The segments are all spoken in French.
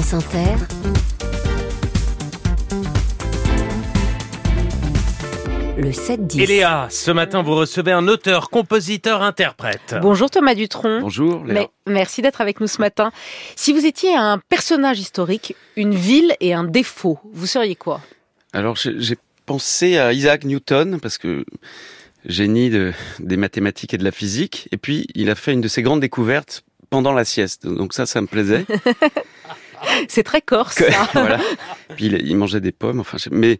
France Inter, le 7-10. Et Léa, ce matin, vous recevez un auteur, compositeur, interprète. Bonjour Thomas Dutronc. Bonjour Léa. Mais- merci d'être avec nous ce matin. Si vous étiez un personnage historique, une ville et un défaut, vous seriez quoi? Alors j'ai j'ai pensé à Isaac Newton parce que génie de, des mathématiques et de la physique. Et puis il a fait une de ses grandes découvertes pendant la sieste. Donc ça, ça me plaisait. C'est très corse, Que- ça. voilà. Puis il, il mangeait des pommes. Enfin, mais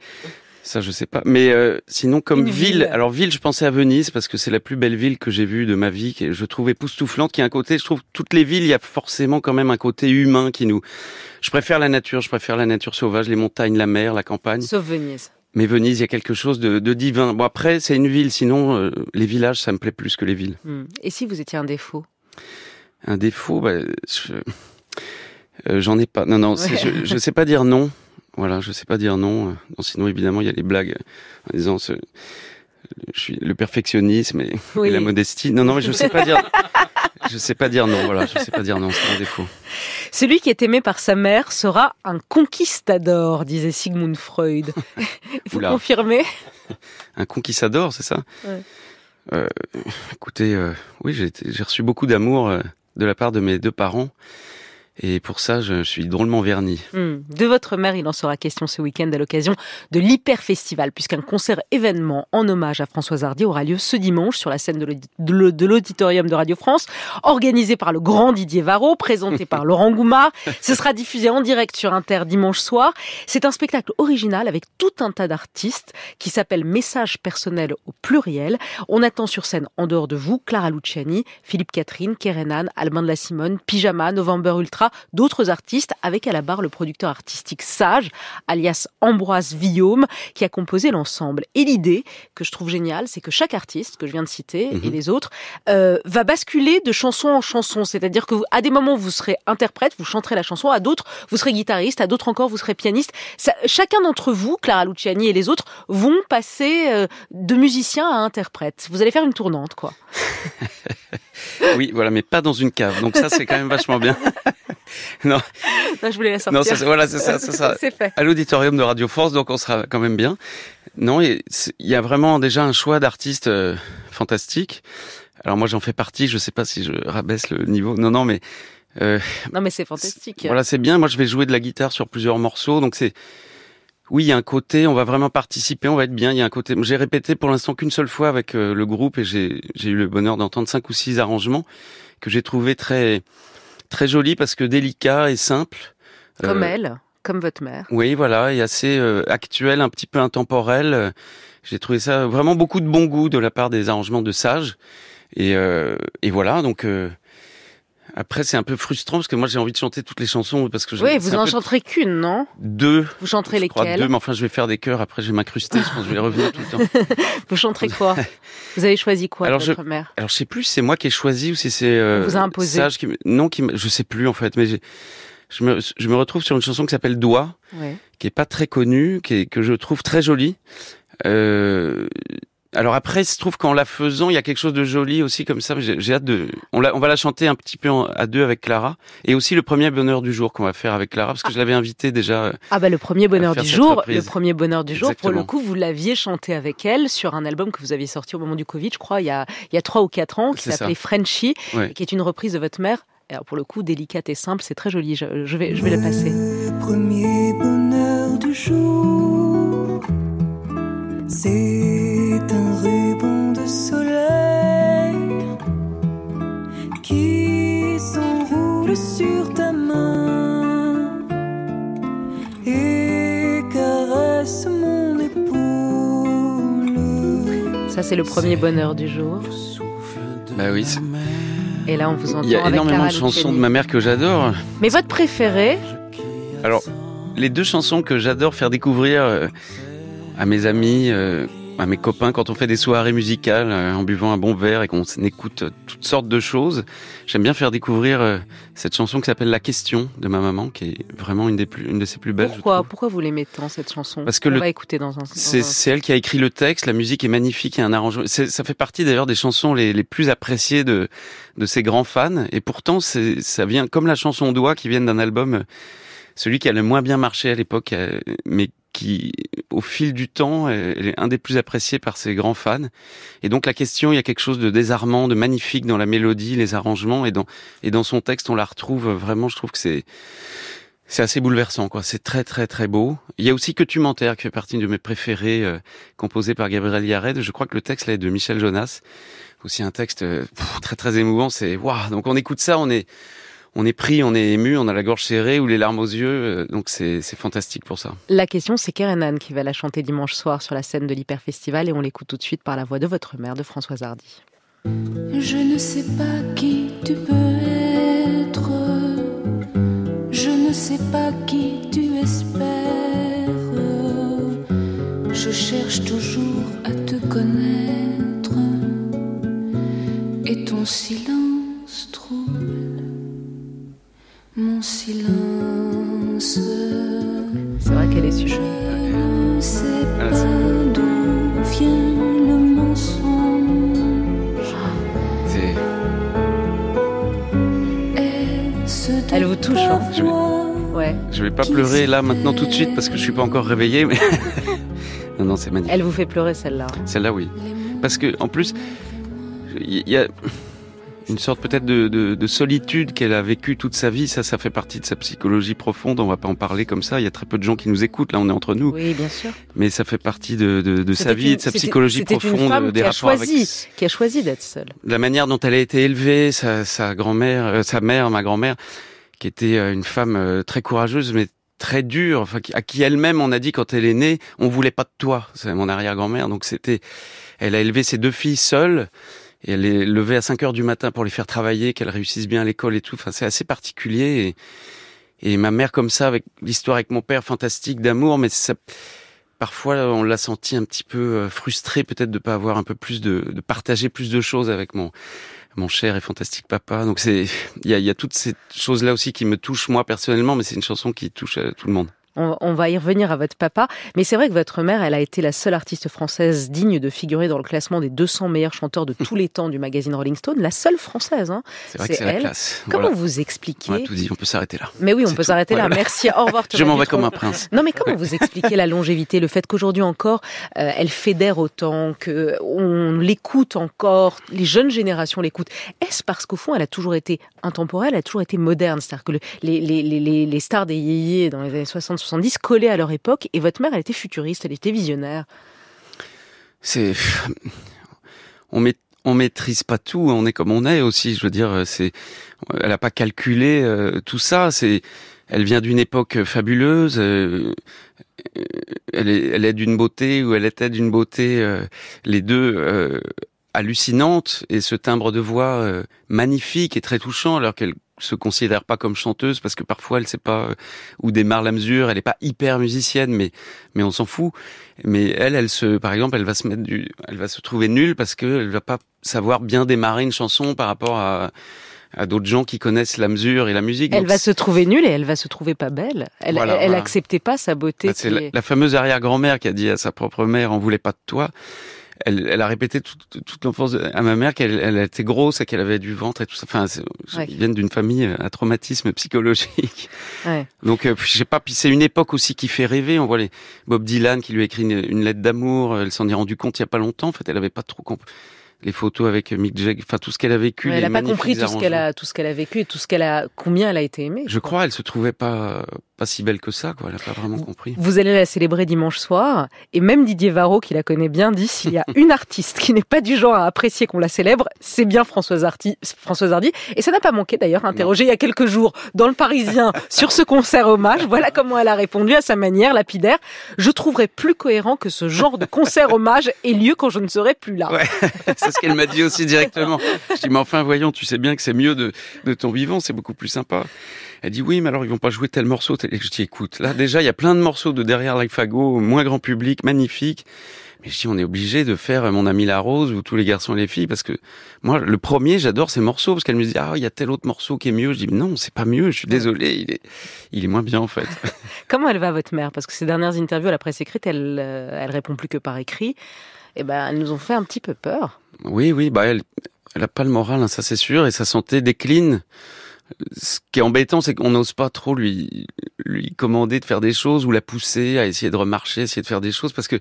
ça, je sais pas. Mais euh, sinon, comme ville, ville. alors ville, je pensais à Venise parce que c'est la plus belle ville que j'ai vue de ma vie, que je trouve époustouflante. Qui a un côté, je trouve toutes les villes, il y a forcément quand même un côté humain qui nous. Je préfère la nature. Je préfère la nature sauvage, les montagnes, la mer, la campagne. Sauf Venise. Mais Venise, il y a quelque chose de, de divin. Bon après, c'est une ville. Sinon, euh, les villages, ça me plaît plus que les villes. Hmm. Et si vous étiez un défaut? Un défaut, bah, je- euh, j'en ai pas. Non, non, Ouais. je, je sais pas dire non. Voilà, je sais pas dire non. Non, sinon, évidemment, il y a les blagues en disant ce, je suis le perfectionnisme et, Oui. et la modestie. Non, non, mais je sais pas dire. Je sais pas dire non. Voilà, je sais pas dire non. C'est un défaut. Celui qui est aimé par sa mère sera un conquistador, disait Sigmund Freud. vous Oula. confirmez? Un conquistador, c'est ça? Ouais. Euh, Écoutez, euh, oui, j'ai reçu beaucoup d'amour euh, de la part de mes deux parents. Et pour ça, je suis drôlement verni. Hmm. De votre mère, il en sera question ce week-end à l'occasion de l'Hyper Festival, puisqu'un concert événement en hommage à Françoise Hardy aura lieu ce dimanche sur la scène de l'audi- de l'au- de l'auditorium de Radio France, organisé par le grand Didier Varro, présenté par Laurent Goumard. Ce sera diffusé en direct sur Inter dimanche soir. C'est un spectacle original avec tout un tas d'artistes qui s'appelle Message personnel au pluriel. On attend sur scène, en dehors de vous, Clara Luciani, Philippe Catherine, Kerenan, Albin de la Simone, Pyjama, November Ultra, d'autres artistes, avec à la barre le producteur artistique Sage, alias Ambroise Villaume, qui a composé l'ensemble. Et l'idée, que je trouve géniale, c'est que chaque artiste, que je viens de citer, et Mhm. les autres, euh, va basculer de chanson en chanson. C'est-à-dire que vous- à des moments, vous serez interprète, vous chanterez la chanson, à d'autres, vous serez guitariste, à d'autres encore, vous serez pianiste. Ça- chacun d'entre vous, Clara Luciani et les autres, vont passer euh, de musicien à interprète. Vous allez faire une tournante, quoi. Oui, voilà, mais pas dans une cave. Donc ça, c'est quand même vachement bien. non, Non, je voulais la sortir. non, ça, voilà, c'est ça, c'est ça. C'est fait. À l'auditorium de Radio France, donc on sera quand même bien. Non, il y a vraiment déjà un choix d'artistes euh, fantastiques. Alors moi, j'en fais partie. Je sais pas si je rabaisse le niveau. Non, non, mais euh, Non, mais c'est fantastique. voilà, c'est bien. Moi, je vais jouer de la guitare sur plusieurs morceaux, donc c'est. Oui, il y a un côté, on va vraiment participer, on va être bien. Il y a un côté. J'ai répété pour l'instant qu'une seule fois avec euh, le groupe et j'ai eu le bonheur d'entendre cinq ou six arrangements que j'ai trouvé très très jolis parce que délicats et simples. Comme Euh, elle, comme votre mère. Oui, voilà, et assez euh, actuel, un petit peu intemporel. Euh, J'ai trouvé ça vraiment beaucoup de bon goût de la part des arrangements de Sage. Et, euh, et voilà, donc euh, après c'est un peu frustrant parce que moi j'ai envie de chanter toutes les chansons parce que Oui, vous en peu chanterez qu'une, non? Deux. Vous chanterez je crois lesquelles? deux, mais enfin je vais faire des chœurs. Après je vais m'incruster. je pense que je vais revenir tout le temps. Vous chanterez quoi? Vous avez choisi quoi Alors, je- mère? Alors je sais plus c'est moi qui ai choisi ou si c'est euh, vous a imposé. Sage qui non qui je sais plus en fait, mais j'ai- je me je me retrouve sur une chanson qui s'appelle Doigt. Ouais. qui est pas très connu, qui est, que je trouve très joli. Euh, alors après, il se trouve qu'en la faisant, il y a quelque chose de joli aussi comme ça. J'ai j'ai hâte de. On, la- on va la chanter un petit peu en- à deux avec Clara, et aussi le premier bonheur du jour qu'on va faire avec Clara, parce que je l'avais invitée déjà. euh, Ah bah le premier bonheur du jour, reprise. le premier bonheur du jour. Pour le coup, vous l'aviez chanté avec elle sur un album que vous aviez sorti au moment du Covid, je crois, il y a il y a trois ou quatre ans, qui s'appelait Frenchy, Ouais. qui est une reprise de votre mère. Alors pour le coup, délicate et simple, c'est très joli. Je, je vais je vais le passer. Le premier bonheur du jour, c'est un ruban de soleil qui s'enroule sur ta main et caresse mon épaule. Ça c'est le premier bonheur du jour. Bah oui. c'est- Et là on vous entend Il y a avec énormément Clara de chansons de ma mère que j'adore. Mais votre préférée Alors, les deux chansons que j'adore faire découvrir euh, à mes amis, euh, à mes copains quand on fait des soirées musicales euh, en buvant un bon verre et qu'on écoute euh, toutes sortes de choses. J'aime bien faire découvrir euh, cette chanson qui s'appelle La question de ma maman, qui est vraiment une des plus, une de ses plus belles. Pourquoi pourquoi vous l'aimez tant cette chanson? Parce que On le- va écouter dans un. C'est un- elle qui a écrit le texte, la musique est magnifique, il y a un arrangement. Ça fait partie d'ailleurs des chansons les, les plus appréciées de, de ses grands fans. Et pourtant, ça vient comme la chanson Doigt qui vient d'un album. celui qui a le moins bien marché à l'époque, mais qui, au fil du temps, est un des plus appréciés par ses grands fans. Et donc la question, il y a quelque chose de désarmant, de magnifique dans la mélodie, les arrangements, et dans et dans son texte, on la retrouve vraiment. Je trouve que c'est c'est assez bouleversant, quoi. C'est très très très beau. Il y a aussi Que tu m'enterres, qui fait partie de mes préférés, euh, composé par Gabriel Yared. Je crois que le texte là est de Michel Jonas. Aussi un texte euh, très très émouvant. C'est waouh. Donc on écoute ça, on est on est pris, on est ému, on a la gorge serrée ou les larmes aux yeux. Euh, donc c'est fantastique pour ça. La question, c'est Kerenan qui va la chanter dimanche soir sur la scène de l'Hyper Festival et on l'écoute tout de suite par la voix de votre mère, de Françoise Hardy. Je ne sais pas qui tu peux être. Je ne sais pas qui tu espères. Je cherche toujours à te connaître. Et ton silence Je vais- Ouais. Je vais pas pleurer là maintenant tout de suite parce que je suis pas encore réveillé. Mais non non c'est magnifique. Elle vous fait pleurer celle-là. Celle-là oui. Parce que en plus il y a une sorte peut-être de, de, de solitude qu'elle a vécue toute sa vie. Ça ça fait partie de sa psychologie profonde. On va pas en parler comme ça. Il y a très peu de gens qui nous écoutent. Là on est entre nous. Oui, bien sûr. Mais ça fait partie de, de, sa vie et une- de sa psychologie c'était une profonde, femme des qui a rapports choisi. avec Qui a choisi d'être seule. la manière dont elle a été élevée, sa, sa grand-mère, euh, sa mère, ma grand-mère, qui était euh, une femme euh, très courageuse, mais très dure, enfin, à qui elle-même on a dit quand elle est née, on voulait pas de toi. C'est mon arrière-grand-mère, donc c'était, elle a élevé ses deux filles seule. Et elle les levait à 5 heures du matin pour les faire travailler, qu'elles réussissent bien à l'école et tout. Enfin, c'est assez particulier. Et, et ma mère comme ça, avec l'histoire avec mon père, fantastique d'amour, mais ça, parfois on l'a senti un petit peu euh, frustré peut-être de pas avoir un peu plus de, de partager plus de choses avec mon mon cher et fantastique papa. Donc c'est il y a, y a toutes ces choses là aussi qui me touchent moi personnellement, mais c'est une chanson qui touche tout le monde. On, on va y revenir à votre papa, mais c'est vrai que votre mère, elle a été la seule artiste française digne de figurer dans le classement des 200 meilleurs chanteurs de tous les temps du magazine Rolling Stone, la seule française. Hein. C'est vrai que c'est la classe. Comment Voilà. vous expliquez On a tout dit, on peut s'arrêter là. Mais oui, on peut s'arrêter là. Voilà. Merci. Au revoir. Je m'en vais comme un prince. Non, mais comment vous expliquez la longévité, le fait qu'aujourd'hui encore, euh, elle fédère autant, que on l'écoute encore, les jeunes générations l'écoutent. Est-ce parce qu'au fond, elle a toujours été intemporelle, elle a toujours été moderne, c'est-à-dire que le- les, les, les, les- les stars des yéyés dans les années 60-70 collaient à leur époque, et votre mère, elle était futuriste, elle était visionnaire. C'est on met on maîtrise pas tout, on est comme on est aussi. Je veux dire, c'est elle a pas calculé euh, tout ça. C'est elle vient d'une époque fabuleuse. euh, elle est, d'une beauté ou elle était d'une beauté, euh, les deux hallucinantes et ce timbre de voix magnifique et très touchant alors qu'elle se considère pas comme chanteuse parce que parfois elle sait pas euh, où démarre la mesure, elle est pas hyper musicienne mais mais on s'en fout. Mais elle elle se par exemple, elle va se mettre du elle va se trouver nulle parce que elle va pas savoir bien démarrer une chanson par rapport à à d'autres gens qui connaissent la mesure et la musique. Elle Donc, va se trouver nulle et elle va se trouver pas belle. Elle, Voilà, elle, elle voilà. acceptait pas sa beauté. Bah, c'est la, la fameuse arrière-grand-mère qui a dit à sa propre mère, on voulait pas de toi. Elle, elle a répété toute, toute l'enfance à ma mère qu'elle elle était grosse et qu'elle avait du ventre et tout ça. Enfin, Ouais. ils viennent d'une famille euh, à traumatisme psychologique. Ouais. Donc, euh, je sais pas. Puis c'est une époque aussi qui fait rêver. On voit les Bob Dylan qui lui a écrit une, une lettre d'amour. Elle s'en est rendue compte il y a pas longtemps. En fait, elle avait pas trop compris les photos avec Mick Jagger. Enfin, tout ce qu'elle a vécu. Mais elle n'a pas compris tout ce qu'elle a, tout ce qu'elle a vécu et tout ce qu'elle a, combien elle a été aimée. Je crois, elle se trouvait pas pas si belle que ça. Quoi. Elle a pas vraiment compris. Vous allez la célébrer dimanche soir, et même Didier Varro, qui la connaît bien, dit s'il y a une artiste qui n'est pas du genre à apprécier qu'on la célèbre, c'est bien Françoise Hardy. Françoise Hardy. Et ça n'a pas manqué d'ailleurs, interrogée il y a quelques jours dans le Parisien sur ce concert hommage. Voilà comment elle a répondu à sa manière lapidaire. Je trouverais plus cohérent que ce genre de concert hommage ait lieu quand je ne serai plus là. Ouais. c'est ce qu'elle m'a dit aussi directement. Je dis, mais enfin, voyons, tu sais bien que c'est mieux de, de ton vivant, c'est beaucoup plus sympa. Elle dit, oui, mais alors ils vont pas jouer tel morceau. tel- Et je dis, écoute, là, déjà, il y a plein de morceaux de Derrière l'Alphago, moins grand public, magnifiques. Mais je dis, on est obligé de faire Mon ami la rose ou Tous les garçons et les filles parce que moi, le premier, j'adore ces morceaux parce qu'elle me dit, ah, il y a tel autre morceau qui est mieux. Je dis, non, c'est pas mieux, je suis désolé, il est, il est moins bien, en fait. Comment elle va votre mère? Parce que ces dernières interviews à la presse écrite, elle, euh, elle répond plus que par écrit. Et ben, elles nous ont fait un petit peu peur. Oui, oui, bah elle, elle a pas le moral, hein, ça c'est sûr, et sa santé décline. ce qui est embêtant, c'est qu'on n'ose pas trop lui lui commander de faire des choses ou la pousser à essayer de remarcher, essayer de faire des choses parce que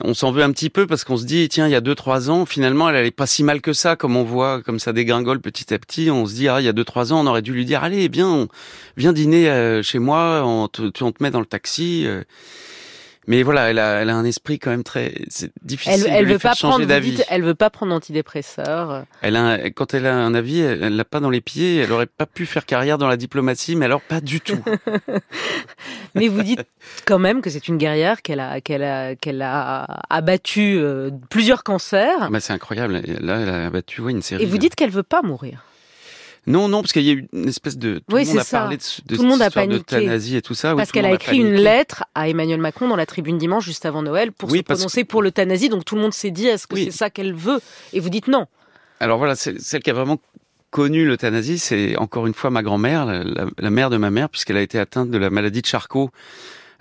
on s'en veut un petit peu parce qu'on se dit tiens il y a deux trois ans finalement elle allait pas si mal que ça comme on voit comme ça dégringole petit à petit on se dit ah il y a deux trois ans on aurait dû lui dire allez bien viens dîner euh, chez moi on te, on te met dans le taxi euh. Mais voilà elle a, elle a un esprit quand même très c'est difficile Elle, elle de lui veut faire pas changer d'avis elle veut pas prendre d'antidépresseurs. elle a un- quand elle a un avis elle l'a pas dans les pieds elle aurait pas pu faire carrière dans la diplomatie mais alors pas du tout Mais vous dites quand même que c'est une guerrière qu'elle a, qu'elle a, qu'elle a abattu euh, plusieurs cancers. Ah bah, c'est incroyable là elle a battu ouais, une série Et vous dites qu'elle veut pas mourir. Non non parce qu'il y a eu une espèce de tout Oui, le monde a c'est ça. parlé de, Tout le monde a histoire paniqué. d'euthanasie et tout ça oui, Parce qu'elle a écrit une lettre à Emmanuel Macron dans la tribune dimanche, juste avant Noël, pour Oui, se prononcer pour l'euthanasie. Donc tout le monde s'est dit, est-ce que Oui. c'est ça qu'elle veut? Et vous dites non. Alors voilà, celle qui a vraiment connu l'euthanasie, c'est encore une fois ma grand-mère, la, la- la mère de ma mère, puisqu'elle a été atteinte de la maladie de Charcot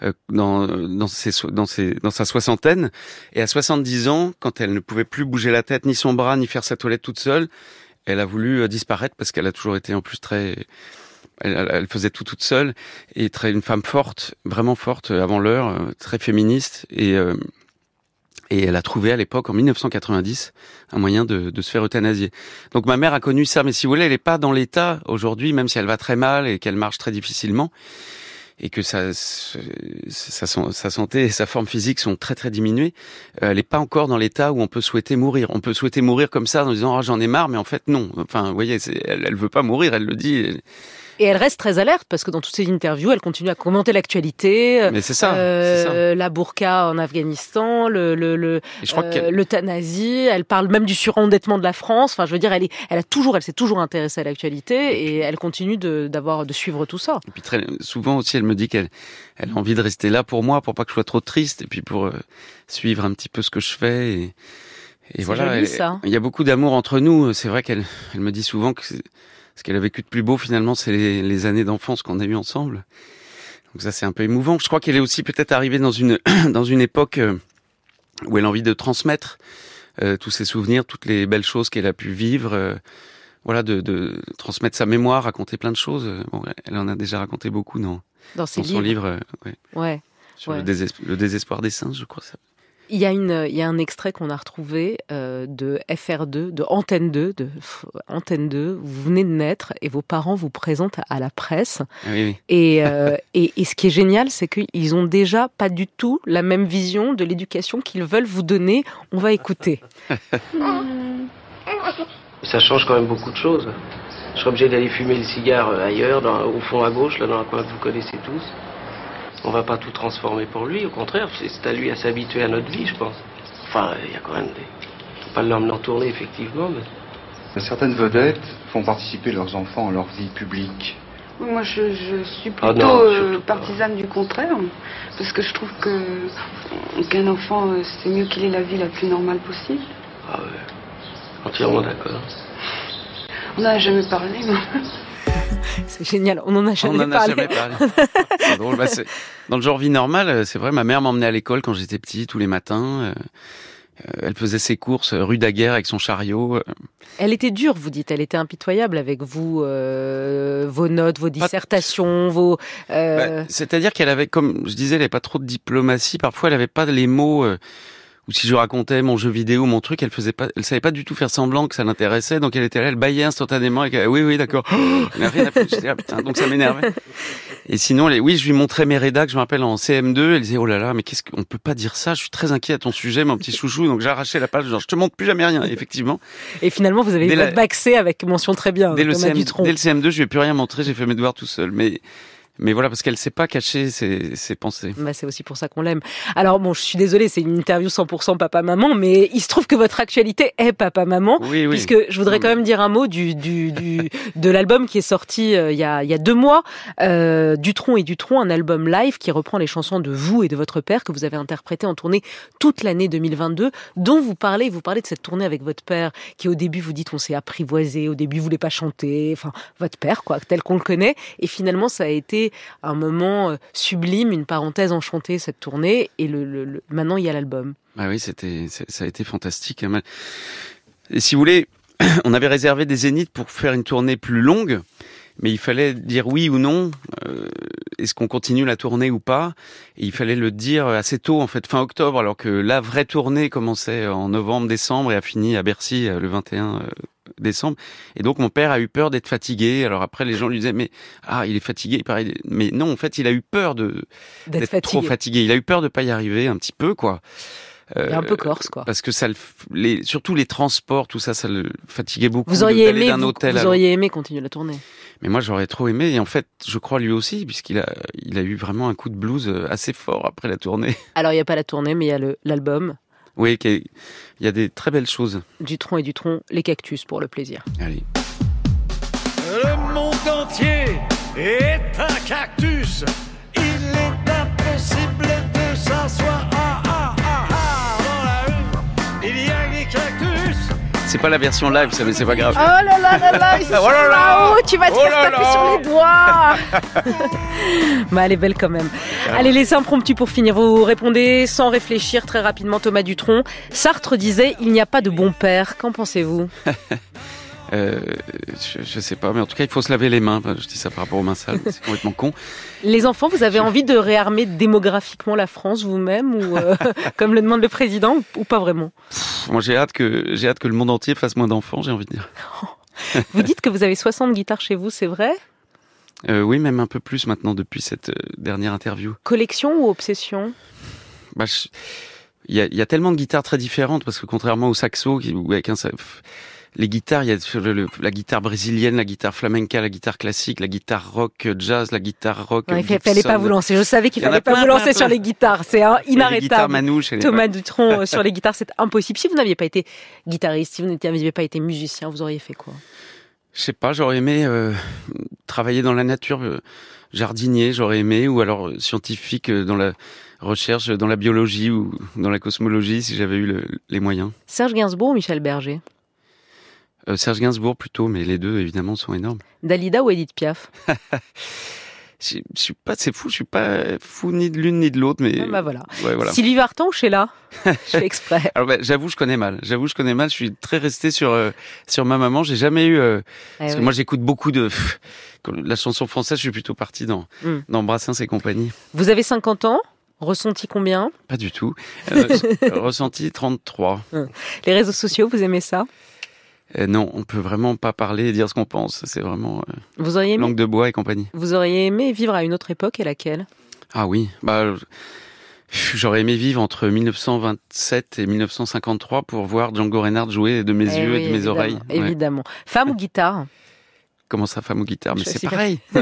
euh, dans, dans, ses, so- dans, ses, dans sa soixantaine. Et à 70 ans, quand elle ne pouvait plus bouger la tête, ni son bras, ni faire sa toilette toute seule, elle a voulu euh, disparaître parce qu'elle a toujours été en plus très... Elle, elle- faisait tout toute seule et très une femme forte, vraiment forte euh, avant l'heure, euh, très féministe et euh, et elle a trouvé à l'époque, en 1990, un moyen de, de se faire euthanasier. Donc ma mère a connu ça, mais si vous voulez, elle n'est pas dans l'état aujourd'hui, même si elle va très mal et qu'elle marche très difficilement, et que sa, sa, sa, sa santé et sa forme physique sont très très diminuées, euh, elle n'est pas encore dans l'état où on peut souhaiter mourir. On peut souhaiter mourir comme ça en disant ah j'en ai marre, mais en fait non. Enfin, vous voyez, elle, elle veut pas mourir, elle le dit. Et elle reste très alerte parce que dans toutes ses interviews, elle continue à commenter l'actualité. Mais c'est ça, euh, ça. la burqa en Afghanistan, le, le, euh, l'euthanasie. Elle parle même du surendettement de la France. Enfin, je veux dire, elle, est, elle a toujours, elle s'est toujours intéressée à l'actualité et elle continue de, d'avoir, de suivre tout ça. Et puis très souvent aussi, elle me dit qu'elle elle a envie de rester là pour moi, pour pas que je sois trop triste, et puis pour euh, suivre un petit peu ce que je fais. Et, voilà, joli, elle- ça. il y a beaucoup d'amour entre nous. C'est vrai qu'elle elle me dit souvent que ce qu'elle a vécu de plus beau finalement, c'est les, les années d'enfance qu'on a eues ensemble. Donc ça, c'est un peu émouvant. Je crois qu'elle est aussi peut-être arrivée dans une dans une époque euh, où elle a envie de transmettre euh, tous ses souvenirs, toutes les belles choses qu'elle a pu vivre. euh, voilà, de, de transmettre sa mémoire, raconter plein de choses. Bon, elle en a déjà raconté beaucoup dans, Dans ses dans son livre, euh, ouais, Ouais. sur Ouais. le, désesp- le désespoir des singes, je crois. Ça. Il y a une, il y a un extrait qu'on a retrouvé euh, de FR2, de Antenne 2, de pff, Antenne 2. Vous venez de naître et vos parents vous présentent à la presse. Ah oui, oui. Et, euh, et, et ce qui est génial, c'est qu'ils ont déjà pas du tout la même vision de l'éducation qu'ils veulent vous donner. On va écouter. Ça change quand même beaucoup de choses. Je serais obligé d'aller fumer le cigare euh, ailleurs, dans- au fond à gauche, là dans la coin que vous connaissez tous. On va pas tout transformer pour lui, au contraire, c'est à lui à s'habituer à notre vie, je pense. Enfin, il y a quand même des... Faut pas l'emmener en tournée, effectivement, mais... Certaines vedettes font participer leurs enfants à leur vie publique. Moi, je, je suis plutôt Ah non, euh, partisane du contraire, parce que je trouve que qu'un enfant, euh, c'est mieux qu'il ait la vie la plus normale possible. Ah ouais, entièrement d'accord. On n'en a jamais parlé, mais C'est génial. On en a On jamais en a parlé. jamais parlé. c'est drôle. Bah, c'est- dans le genre vie normale, euh, c'est vrai, ma mère m'emmenait à l'école quand j'étais petit, tous les matins. euh, euh, elle faisait ses courses rue Daguerre avec son chariot. Elle était dure, vous dites. Elle était impitoyable avec vous, euh, vos notes, vos dissertations, vos. euh, Bah, C'est-à-dire qu'elle avait, comme je disais, elle avait pas trop de diplomatie. Parfois, elle avait pas les mots. euh, ou si je racontais mon jeu vidéo, mon truc, elle faisait pas, elle savait pas du tout faire semblant que ça l'intéressait. Donc elle était là, elle baillait instantanément. Et oui, oui, d'accord. Elle n'a rien à foutre. J'étais là, putain, donc ça m'énervait. Et sinon, les, oui, je lui montrais mes rédacs, je me rappelle en CM2, elle disait, oh là là, mais qu'est-ce qu'on peut pas dire ça, je suis très inquiet à ton sujet, mon petit chouchou, donc j'arrachais la page, genre, je te montre plus jamais rien, Et effectivement. Et finalement, vous avez eu la- votre C avec mention très bien. Dès le, CM, dès le CM2, je lui ai plus rien montré, j'ai fait mes devoirs tout seul, mais, mais voilà, parce qu'elle sait pas cacher ses, ses pensées. Bah, c'est aussi pour ça qu'on l'aime. Alors bon, je suis désolée, c'est une interview 100% papa-maman, mais il se trouve que votre actualité est papa-maman. Oui, oui. Puisque je voudrais quand même dire un mot du, du, du de l'album qui est sorti euh, il, y a, il y a deux mois, euh, Dutronc et Dutronc, un album live qui reprend les chansons de vous et de votre père que vous avez interprété en tournée toute l'année 2022, dont vous parlez, vous parlez de cette tournée avec votre père, qui au début vous dites on s'est apprivoisé, au début vous voulez pas chanter, enfin votre père quoi, tel qu'on le connaît, et finalement ça a été un moment euh, sublime, une parenthèse enchantée cette tournée, et le, maintenant il y a l'album. Ah oui, c'était, ça a été fantastique. Et si vous voulez, on avait réservé des zéniths pour faire une tournée plus longue. mais il fallait dire oui ou non. Euh, Est-ce qu'on continue la tournée ou pas? Et il fallait le dire assez tôt, en fait, fin octobre, alors que la vraie tournée commençait en novembre, décembre et a fini à Bercy euh, le 21 euh, décembre. Et donc mon père a eu peur d'être fatigué. Alors après les gens lui disaient mais ah il est fatigué. Mais non en fait il a eu peur de D'être trop fatigué. Il a eu peur de pas y arriver un petit peu quoi. Il est un Euh, peu corse, quoi. Parce que ça, les, surtout les transports, tout ça, ça le fatiguait beaucoup. Vous auriez aimé, d'un vous, hôtel vous auriez aimé continuer la tournée. Mais moi, j'aurais trop aimé. Et en fait, je crois lui aussi, puisqu'il a, il a eu vraiment un coup de blues euh, assez fort après la tournée. Alors, il n'y a pas la tournée, mais il y a le- l'album. Oui, il y a des très belles choses. Dutron et Dutron, les cactus pour le plaisir. Allez. Le monde entier est un cactus. C'est pas la version live, ça, mais c'est pas grave. Oh là là là là, ils se Oh là là tu vas te Oh faire là taper là sur les doigts Bah elle est belle quand même. Allez, les impromptus pour finir. Vous répondez sans réfléchir très rapidement, Thomas Dutronc. Sartre disait, il n'y a pas de bon père. Qu'en pensez-vous Euh, je, je sais pas, mais en tout cas, il faut se laver les mains. Je dis ça par rapport aux mains sales, c'est complètement con. Les enfants, vous avez envie de réarmer démographiquement la France vous-même ou euh, comme le demande le président ou, ou pas vraiment? Pff, Moi, j'ai hâte que j'ai hâte que le monde entier fasse moins d'enfants. J'ai envie de dire. Vous dites que vous avez 60 guitares chez vous, c'est vrai? Euh, oui, même un peu plus maintenant depuis cette euh, dernière interview. Collection ou obsession? Bah, je- il y a, il y a tellement de guitares très différentes parce que contrairement au saxo, qui, ou avec un, les guitares, il y a le- la guitare brésilienne, la guitare flamenca, la guitare classique, la guitare rock jazz, la guitare rock. Ouais, Il Gibson, fallait pas vous lancer. Je savais qu'il en fallait pas plein, vous lancer plein, sur plein. les guitares. C'est inarrêtable. les- Thomas Dutronc euh, sur les guitares, c'est impossible. Si vous n'aviez pas été guitariste, si vous n'aviez pas été musicien, vous auriez fait quoi? Je sais pas, j'aurais aimé euh, travailler dans la nature, euh, jardinier, j'aurais aimé, ou alors euh, scientifique euh, dans la recherche, euh, dans la biologie ou dans la cosmologie, si j'avais eu le- les moyens. Serge Gainsbourg ou Michel Berger? Euh, Serge Gainsbourg plutôt, mais les deux évidemment sont énormes. Dalida ou Edith Piaf? Je, je suis pas, c'est fou, je suis pas fou ni de l'une ni de l'autre, mais Ah bah voilà. ouais, voilà. Sylvie Vartan ou Sheila Je fais exprès. Alors bah, j'avoue, je connais mal. J'avoue, je connais mal. Je suis très resté sur euh, sur ma maman. J'ai jamais eu. euh, Eh parce que moi, j'écoute beaucoup de la chanson française. Je suis plutôt parti dans Mm. dans Brassens et compagnie. Vous avez 50 ans? Ressenti combien? Pas du tout. Euh, ressenti 33. Les réseaux sociaux, vous aimez ça? Euh, non, on peut vraiment pas parler et dire ce qu'on pense. C'est vraiment euh, Vous auriez aimé langue de bois et compagnie. Vous auriez aimé vivre à une autre époque et laquelle? Ah oui, bah j'aurais aimé vivre entre 1927 et 1953 pour voir Django Reinhardt jouer de mes Eh yeux oui, et de mes évidemment, oreilles. Ouais. Évidemment. Femme ou guitare? Comment ça, femme ou guitare? Mais c'est pareil.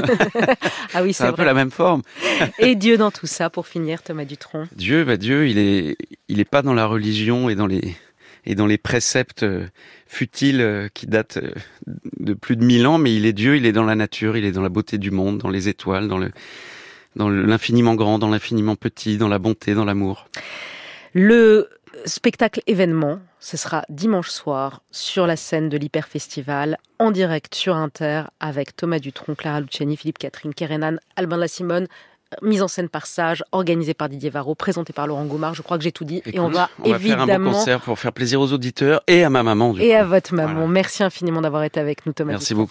Ah oui, C'est un peu la même forme. Et Dieu dans tout ça, pour finir, Thomas Dutronc? Dieu, bah Dieu, il est, il est pas dans la religion et dans les et dans les préceptes euh, futiles euh, qui datent euh, de plus de mille ans, mais il est Dieu, il est dans la nature, il est dans la beauté du monde, dans les étoiles, dans l'infiniment grand, dans l'infiniment petit, dans la bonté, dans l'amour. Le spectacle événement, ce sera dimanche soir sur la scène de l'Hyper Festival, en direct sur Inter, avec Thomas Dutronc, Clara Luciani, Philippe Catherine, Kerenan, Albin La Simone, mise en scène par Sage, organisé par Didier Varro, présenté par Laurent Goumard. Je crois que j'ai tout dit. et on va faire un beau évidemment. concert pour faire plaisir aux auditeurs et à ma maman. Du et coup. à votre maman. Voilà. Merci infiniment d'avoir été avec nous, Thomas Merci beaucoup.